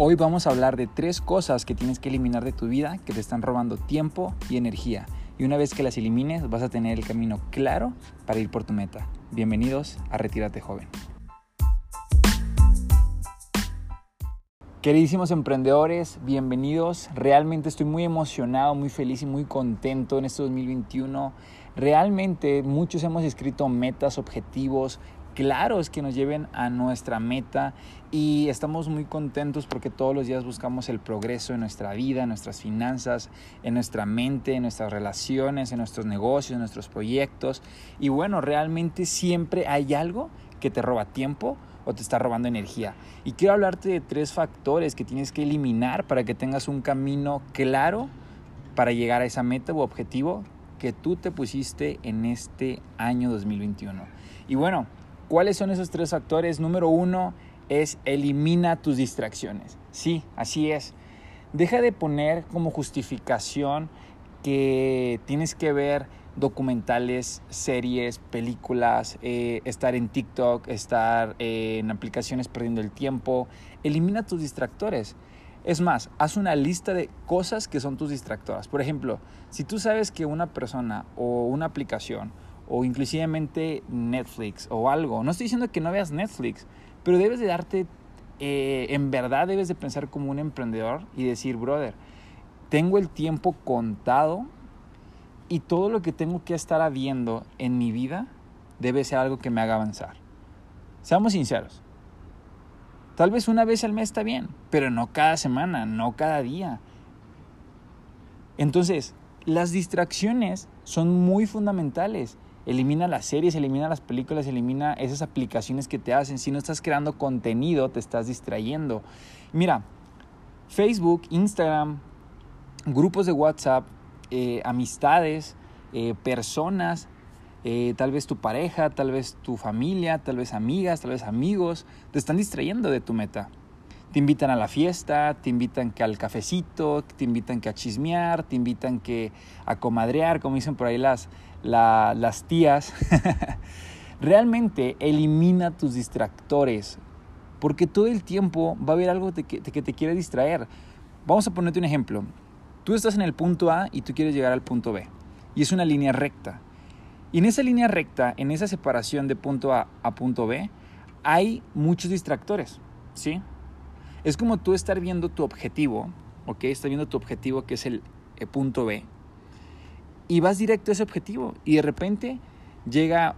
Hoy vamos a hablar de tres cosas que tienes que eliminar de tu vida que te están robando tiempo y energía. Y una vez que las elimines vas a tener el camino claro para ir por tu meta. Bienvenidos a Retírate Joven. Queridísimos emprendedores, bienvenidos. Realmente estoy muy emocionado, muy feliz y muy contento en este 2021. Realmente muchos hemos escrito metas, objetivos, claros que nos lleven a nuestra meta y estamos muy contentos porque todos los días buscamos el progreso en nuestra vida, en nuestras finanzas, en nuestra mente, en nuestras relaciones, en nuestros negocios, en nuestros proyectos. Y bueno, realmente siempre hay algo que te roba tiempo o te está robando energía. Y quiero hablarte de tres factores que tienes que eliminar para que tengas un camino claro para llegar a esa meta u objetivo que tú te pusiste en este año 2021. Y bueno, ¿Cuáles son esos tres factores? Número uno es elimina tus distracciones. Sí, así es. Deja de poner como justificación que tienes que ver documentales, series, películas, eh, estar en TikTok, estar eh, en aplicaciones perdiendo el tiempo. Elimina tus distractores. Es más, haz una lista de cosas que son tus distractoras. Por ejemplo, si tú sabes que una persona o una aplicación o inclusivemente Netflix o algo. No estoy diciendo que no veas Netflix, pero debes de darte, eh, en verdad debes de pensar como un emprendedor y decir, brother, tengo el tiempo contado y todo lo que tengo que estar habiendo en mi vida debe ser algo que me haga avanzar. Seamos sinceros. Tal vez una vez al mes está bien, pero no cada semana, no cada día. Entonces, las distracciones son muy fundamentales Elimina las series, elimina las películas, elimina esas aplicaciones que te hacen. Si no estás creando contenido, te estás distrayendo. Mira, Facebook, Instagram, grupos de WhatsApp, eh, amistades, eh, personas, eh, tal vez tu pareja, tal vez tu familia, tal vez amigas, tal vez amigos, te están distrayendo de tu meta. Te invitan a la fiesta, te invitan que al cafecito, te invitan que a chismear, te invitan que a comadrear, como dicen por ahí las, las tías, realmente elimina tus distractores, porque todo el tiempo va a haber algo que, que te quiere distraer. Vamos a ponerte un ejemplo. Tú estás en el punto A y tú quieres llegar al punto B, y es una línea recta. Y en esa línea recta, en esa separación de punto A a punto B, hay muchos distractores, ¿sí? Es como tú estar viendo tu objetivo, ¿ok? Estás viendo tu objetivo que es el eh, punto B, y vas directo a ese objetivo y de repente llega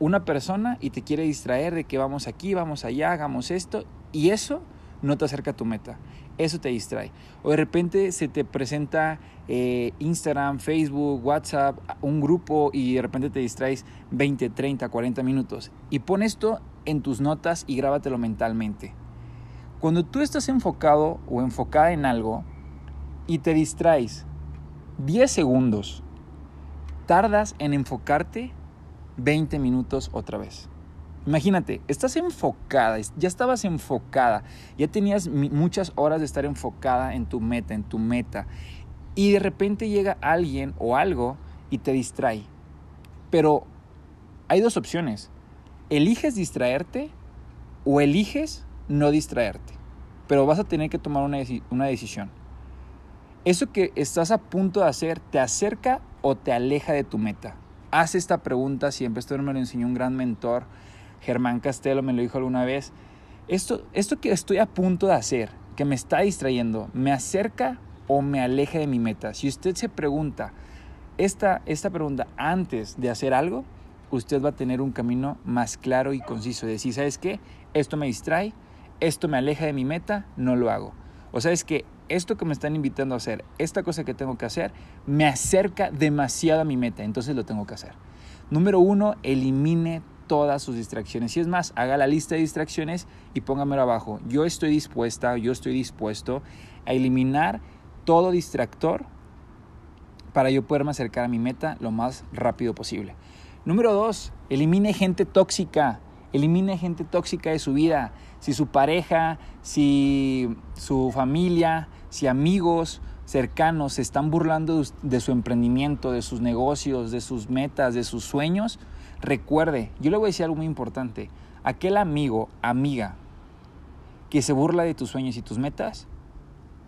una persona y te quiere distraer de que vamos aquí, vamos allá, hagamos esto y eso no te acerca a tu meta, eso te distrae. O de repente se te presenta eh, Instagram, Facebook, WhatsApp, un grupo y de repente te distraes 20, 30, 40 minutos. Y pon esto en tus notas y grábatelo mentalmente. Cuando tú estás enfocado o enfocada en algo y te distraes 10 segundos tardas en enfocarte 20 minutos otra vez. Imagínate, estás enfocada, ya estabas enfocada, ya tenías muchas horas de estar enfocada en tu meta, en tu meta, y de repente llega alguien o algo y te distrae. Pero hay dos opciones. Eliges distraerte o eliges no distraerte. Pero vas a tener que tomar una, una decisión. ¿Eso que estás a punto de hacer te acerca o te aleja de tu meta? Haz esta pregunta siempre. Esto me lo enseñó un gran mentor, Germán Castelo, me lo dijo alguna vez. Esto, esto que estoy a punto de hacer, que me está distrayendo, ¿me acerca o me aleja de mi meta? Si usted se pregunta esta, esta pregunta antes de hacer algo, usted va a tener un camino más claro y conciso. De decir, ¿sabes qué? Esto me distrae, esto me aleja de mi meta, no lo hago. O sabes que esto que me están invitando a hacer, esta cosa que tengo que hacer, me acerca demasiado a mi meta, entonces lo tengo que hacer. Número uno, elimine todas sus distracciones. Si es más, haga la lista de distracciones y póngamelo abajo. Yo estoy dispuesta, yo estoy dispuesto a eliminar todo distractor para yo poderme acercar a mi meta lo más rápido posible. Número dos, elimine gente tóxica. Elimine gente tóxica de su vida. Si su pareja, si su familia, si amigos cercanos se están burlando de su emprendimiento, de sus negocios, de sus metas, de sus sueños, recuerde, yo le voy a decir algo muy importante, aquel amigo, amiga, que se burla de tus sueños y tus metas,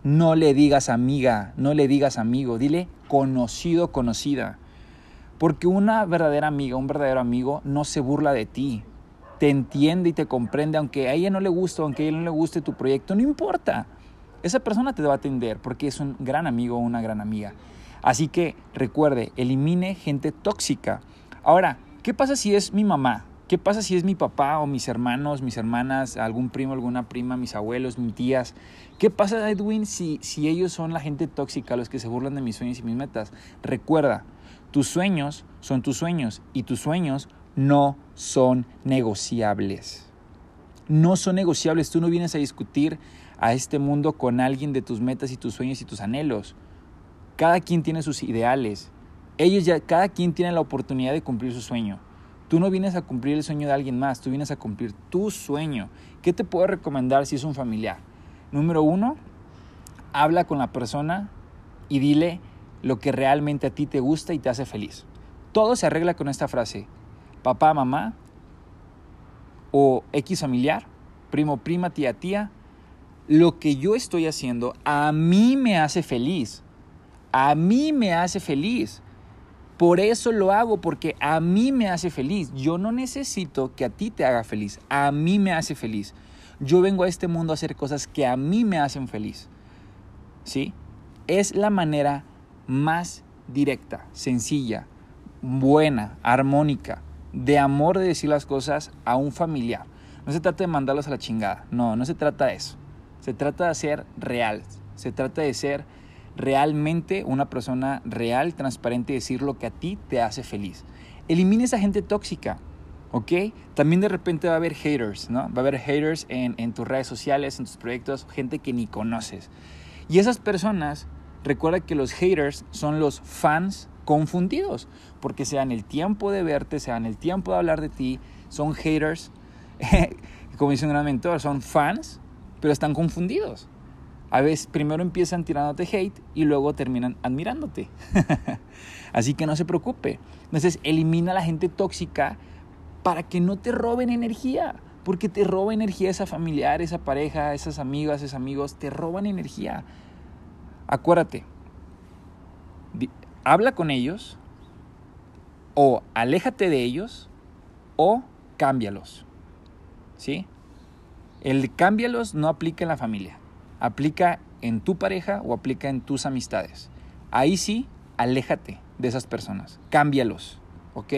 no le digas amiga, no le digas amigo, dile conocido, conocida. Porque una verdadera amiga, un verdadero amigo no se burla de ti, te entiende y te comprende, aunque a ella no le guste, aunque a ella no le guste tu proyecto, no importa. Esa persona te va a atender porque es un gran amigo o una gran amiga. Así que recuerde, elimine gente tóxica. Ahora, ¿qué pasa si es mi mamá? ¿Qué pasa si es mi papá o mis hermanos, mis hermanas, algún primo, alguna prima, mis abuelos, mis tías? ¿Qué pasa, Edwin, si, si ellos son la gente tóxica, los que se burlan de mis sueños y mis metas? Recuerda, tus sueños son tus sueños y tus sueños no son negociables. No son negociables. Tú no vienes a discutir a este mundo con alguien de tus metas y tus sueños y tus anhelos. Cada quien tiene sus ideales. Ellos ya, cada quien tiene la oportunidad de cumplir su sueño. Tú no vienes a cumplir el sueño de alguien más, tú vienes a cumplir tu sueño. ¿Qué te puedo recomendar si es un familiar? Número uno, habla con la persona y dile lo que realmente a ti te gusta y te hace feliz. Todo se arregla con esta frase papá, mamá, o X familiar, primo, prima, tía, tía, lo que yo estoy haciendo a mí me hace feliz. A mí me hace feliz. Por eso lo hago, porque a mí me hace feliz. Yo no necesito que a ti te haga feliz. A mí me hace feliz. Yo vengo a este mundo a hacer cosas que a mí me hacen feliz. ¿Sí? Es la manera más directa, sencilla, buena, armónica, de amor de decir las cosas a un familiar. No se trata de mandarlos a la chingada, no, no se trata de eso. Se trata de ser real, se trata de ser realmente una persona real, transparente y decir lo que a ti te hace feliz. Elimina esa gente tóxica, ¿ok? También de repente va a haber haters, ¿no? Va a haber haters en, en tus redes sociales, en tus proyectos, gente que ni conoces. Y esas personas, recuerda que los haters son los fans confundidos, porque se dan el tiempo de verte, se dan el tiempo de hablar de ti, son haters, como dice un gran mentor, son fans, pero están confundidos. A veces primero empiezan tirándote hate y luego terminan admirándote. Así que no se preocupe. Entonces elimina a la gente tóxica para que no te roben energía. Porque te roba energía esa familiar, esa pareja, esas amigas, esos amigos, te roban energía. Acuérdate, habla con ellos, o aléjate de ellos, o cámbialos. ¿Sí? El cámbialos no aplica en la familia, aplica en tu pareja o aplica en tus amistades. Ahí sí, aléjate de esas personas, cámbialos, ¿ok?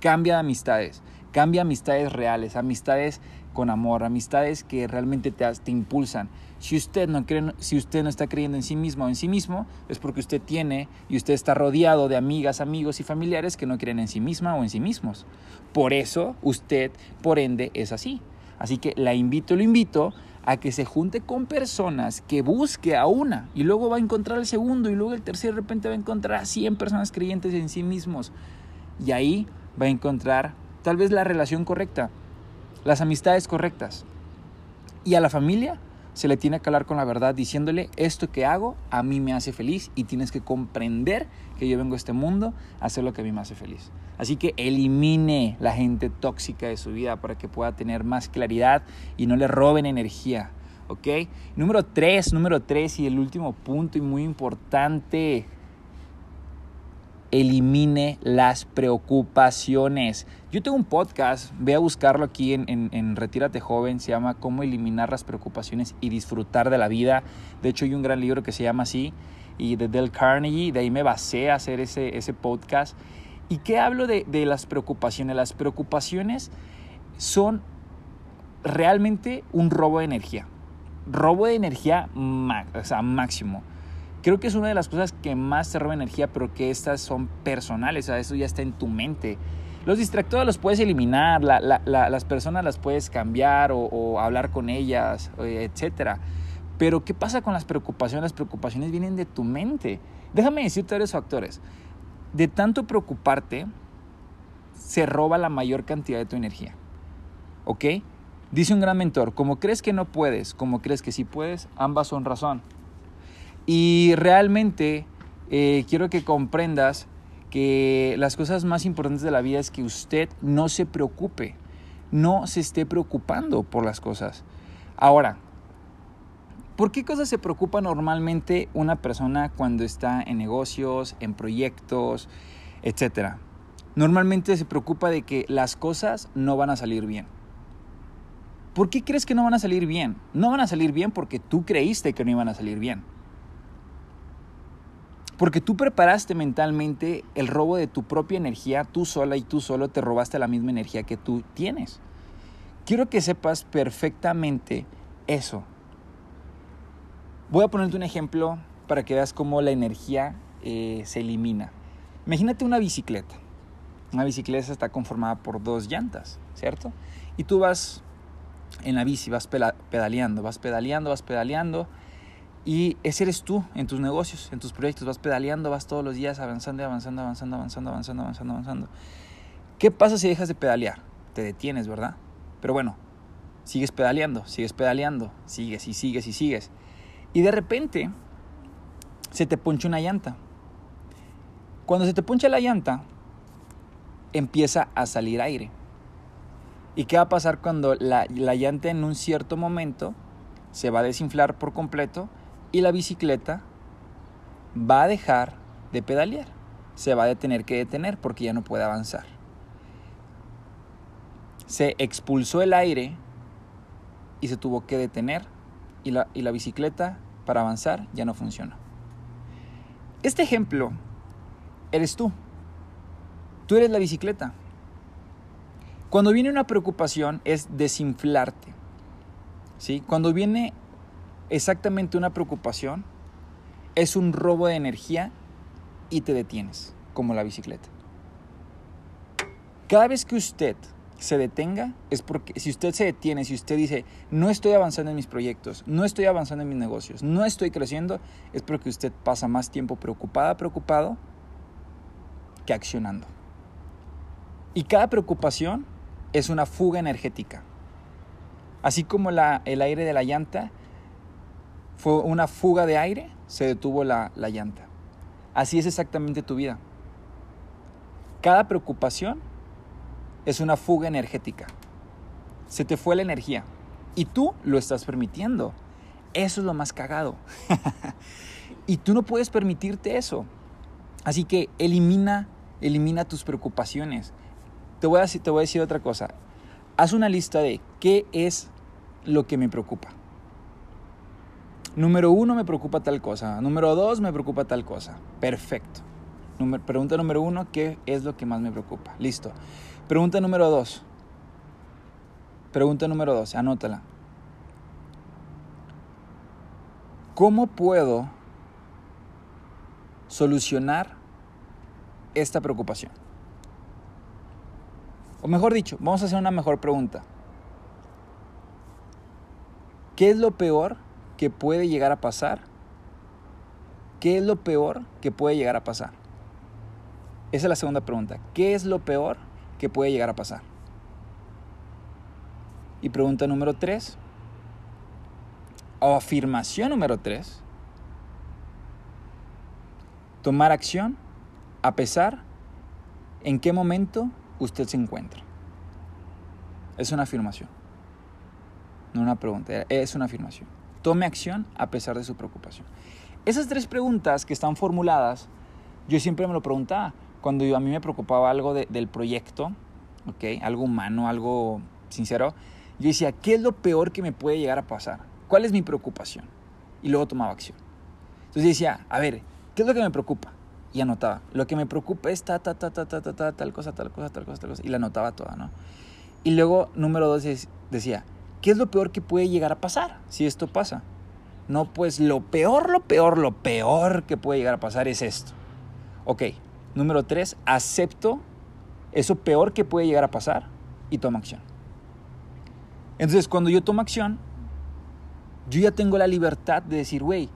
Cambia de amistades, cambia amistades reales, amistades con amor, amistades que realmente te, te impulsan. Si usted, no cree, si usted no está creyendo en sí mismo o en sí mismo, es porque usted tiene y usted está rodeado de amigas, amigos y familiares que no creen en sí misma o en sí mismos. Por eso usted, por ende, es así. Así que la invito, lo invito a que se junte con personas, que busque a una y luego va a encontrar el segundo y luego el tercero de repente va a encontrar a 100 personas creyentes en sí mismos. Y ahí va a encontrar tal vez la relación correcta, las amistades correctas. Y a la familia se le tiene que hablar con la verdad diciéndole, esto que hago a mí me hace feliz y tienes que comprender que yo vengo a este mundo a hacer lo que a mí me hace feliz. Así que elimine la gente tóxica de su vida para que pueda tener más claridad y no le roben energía. ¿Ok? Número tres, número tres y el último punto y muy importante elimine las preocupaciones. Yo tengo un podcast, ve a buscarlo aquí en, en, Retírate Joven, se llama Cómo eliminar las preocupaciones y disfrutar de la vida. De hecho hay un gran libro que se llama así, y de Del Carnegie, de ahí me basé a hacer ese, ese podcast. ¿Y qué hablo de, de las preocupaciones? Las preocupaciones son realmente un robo de energía. Robo de energía o sea, máximo. Creo que es una de las cosas que más te roba energía, pero que estas son personales, o sea, eso ya está en tu mente. Los distractores los puedes eliminar, las personas las puedes cambiar o, hablar con ellas, etc. Pero ¿qué pasa con las preocupaciones? Las preocupaciones vienen de tu mente. Déjame decirte varios factores. De tanto preocuparte, se roba la mayor cantidad de tu energía. ¿Ok? Dice un gran mentor, como crees que no puedes, como crees que sí puedes, ambas son razón. Y realmente eh, quiero que comprendas que las cosas más importantes de la vida es que usted no se preocupe, no se esté preocupando por las cosas. Ahora, ¿Por qué cosas se preocupa normalmente una persona cuando está en negocios, en proyectos, etcétera? Normalmente se preocupa de que las cosas no van a salir bien. ¿Por qué crees que no van a salir bien? No van a salir bien porque tú creíste que no iban a salir bien. Porque tú preparaste mentalmente el robo de tu propia energía, tú sola y tú solo te robaste la misma energía que tú tienes. Quiero que sepas perfectamente eso. Voy a ponerte un ejemplo para que veas cómo la energía eh, se elimina. Imagínate una bicicleta. Una bicicleta está conformada por dos llantas, ¿cierto? Y tú vas en la bici, vas pedaleando, vas pedaleando, vas pedaleando. Y ese eres tú en tus negocios, en tus proyectos. Vas pedaleando, vas todos los días avanzando, avanzando, avanzando, avanzando, avanzando, avanzando, avanzando. ¿Qué pasa si dejas de pedalear? Te detienes, ¿verdad? Pero bueno, sigues pedaleando, sigues pedaleando, sigues y sigues y sigues. Y de repente se te poncha una llanta. Cuando se te poncha la llanta, empieza a salir aire. ¿Y qué va a pasar cuando la, la, llanta en un cierto momento se va a desinflar por completo y la bicicleta va a dejar de pedalear? Se va a tener que detener porque ya no puede avanzar. Se expulsó el aire y se tuvo que detener y la, y la bicicleta para avanzar ya no funciona. Este ejemplo eres tú. Tú eres la bicicleta. Cuando viene una preocupación es desinflarte. ¿sí? Cuando viene exactamente una preocupación es un robo de energía y te detienes, como la bicicleta. Cada vez que usted se detenga es porque si usted se detiene, si usted dice, no estoy avanzando en mis proyectos, no estoy avanzando en mis negocios, no estoy creciendo, es porque usted pasa más tiempo preocupada, preocupado, que accionando. Y cada preocupación es una fuga energética. Así como la, el aire de la llanta fue una fuga de aire, se detuvo la, la llanta. Así es exactamente tu vida. Cada preocupación es una fuga energética. Se te fue la energía y tú lo estás permitiendo. Eso es lo más cagado. y tú no puedes permitirte eso. Así que elimina, elimina tus preocupaciones. Te voy, a, te voy a decir otra cosa. Haz una lista de qué es lo que me preocupa. Número uno, me preocupa tal cosa. Número dos, me preocupa tal cosa. Perfecto. pregunta número uno, ¿qué es lo que más me preocupa? Listo. Pregunta número dos. Pregunta número dos, anótala. ¿Cómo puedo solucionar esta preocupación? O mejor dicho, vamos a hacer una mejor pregunta. ¿Qué es lo peor que puede llegar a pasar? ¿Qué es lo peor que puede llegar a pasar? Esa es la segunda pregunta. ¿Qué es lo peor que puede llegar a pasar. Y pregunta número 3, o afirmación número 3, tomar acción a pesar en qué momento usted se encuentra. Es una afirmación, no una pregunta, es una afirmación. Tome acción a pesar de su preocupación. Esas tres preguntas que están formuladas, yo siempre me lo preguntaba cuando yo, a mí me preocupaba algo del proyecto, ¿ok? Algo humano, algo sincero, yo decía, ¿qué es lo peor que me puede llegar a pasar? ¿Cuál es mi preocupación? Y luego tomaba acción. Entonces decía, a ver, ¿qué es lo que me preocupa? Y anotaba. Lo que me preocupa es ta, ta, ta, ta, ta, ta, tal cosa, tal cosa, tal cosa, tal cosa. Y la anotaba toda, ¿no? Y luego, número dos, decía, ¿qué es lo peor que puede llegar a pasar si esto pasa? No, pues lo peor, lo peor, lo peor que puede llegar a pasar es esto. Ok, Número tres, acepto eso peor que puede llegar a pasar y tomo acción. Entonces, cuando yo tomo acción, yo ya tengo la libertad de decir, güey,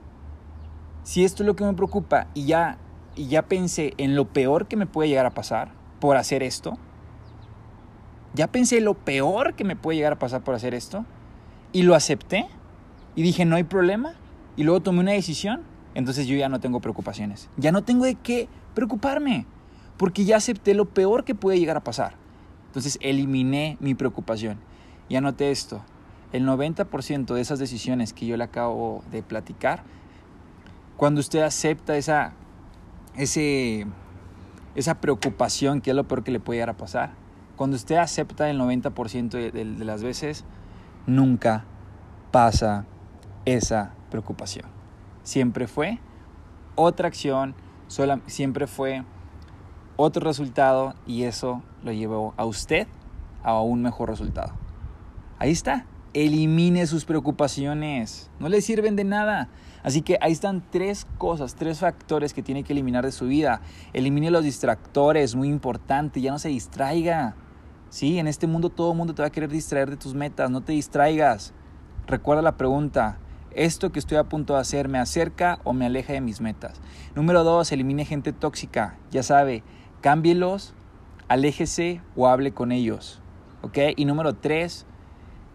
si esto es lo que me preocupa y ya, y ya pensé en lo peor que me puede llegar a pasar por hacer esto, ya pensé lo peor que me puede llegar a pasar por hacer esto y lo acepté y dije, no hay problema, y luego tomé una decisión, entonces yo ya no tengo preocupaciones. Ya no tengo de qué preocuparme, porque ya acepté lo peor que puede llegar a pasar. Entonces eliminé mi preocupación y anoté esto. el 90% de esas decisiones que yo le acabo de platicar, cuando usted acepta esa, ese, esa preocupación, que es lo peor que le puede llegar a pasar, cuando usted acepta el 90% de, de, de las veces, nunca pasa esa preocupación. Siempre fue otra acción, siempre fue otro resultado y eso lo llevó a usted a un mejor resultado. Ahí está. Elimine sus preocupaciones. No le sirven de nada. Así que ahí están tres cosas, tres factores que tiene que eliminar de su vida. Elimine los distractores, muy importante. Ya no se distraiga. Sí, en este mundo todo el mundo te va a querer distraer de tus metas. No te distraigas. Recuerda la pregunta. ¿Esto que estoy a punto de hacer me acerca o me aleja de mis metas? Número dos, elimine gente tóxica. Ya sabe, cámbielos, aléjese o hable con ellos. Y número tres,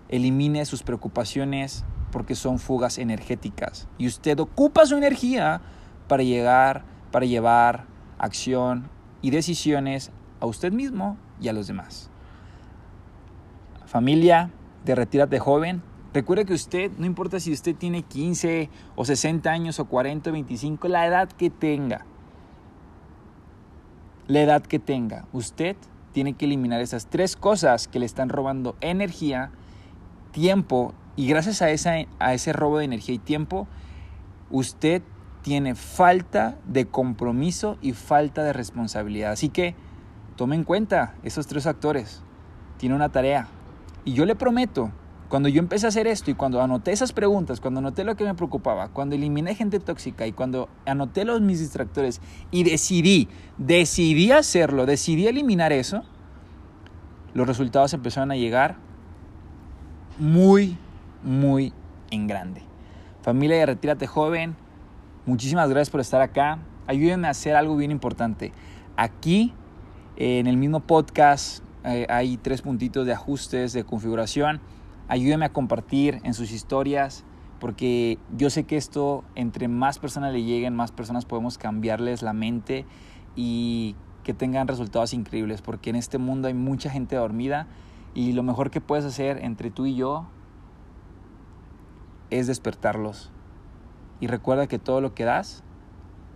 elimine sus preocupaciones porque son fugas energéticas. Y usted ocupa su energía para llegar, para llevar acción y decisiones a usted mismo y a los demás. Familia de Retírate Joven, recuerde que usted, no importa si usted tiene 15 o 60 años o 40 o 25, la edad que tenga, la edad que tenga, usted tiene que eliminar esas tres cosas que le están robando energía, tiempo y gracias a, esa, a ese robo de energía y tiempo, usted tiene falta de compromiso y falta de responsabilidad. Así que tome en cuenta esos tres factores. Tiene una tarea. Y yo le prometo, cuando yo empecé a hacer esto y cuando anoté esas preguntas, cuando anoté lo que me preocupaba, cuando eliminé gente tóxica y cuando anoté los mis distractores y decidí, decidí hacerlo, decidí eliminar eso, los resultados empezaron a llegar muy, muy en grande. Familia de Retírate Joven, muchísimas gracias por estar acá. Ayúdenme a hacer algo bien importante. Aquí, en el mismo podcast, eh, hay tres puntitos de ajustes, de configuración Ayúdeme a compartir en sus historias, porque yo sé que esto, entre más personas le lleguen, más personas podemos cambiarles la mente y que tengan resultados increíbles, porque en este mundo hay mucha gente dormida y lo mejor que puedes hacer entre tú y yo es despertarlos. Y recuerda que todo lo que das,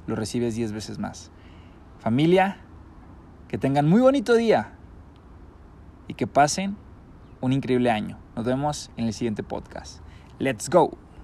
lo recibes 10 veces más. Familia, que tengan muy bonito día y que pasen un increíble año. Nos vemos en el siguiente podcast. Let's go.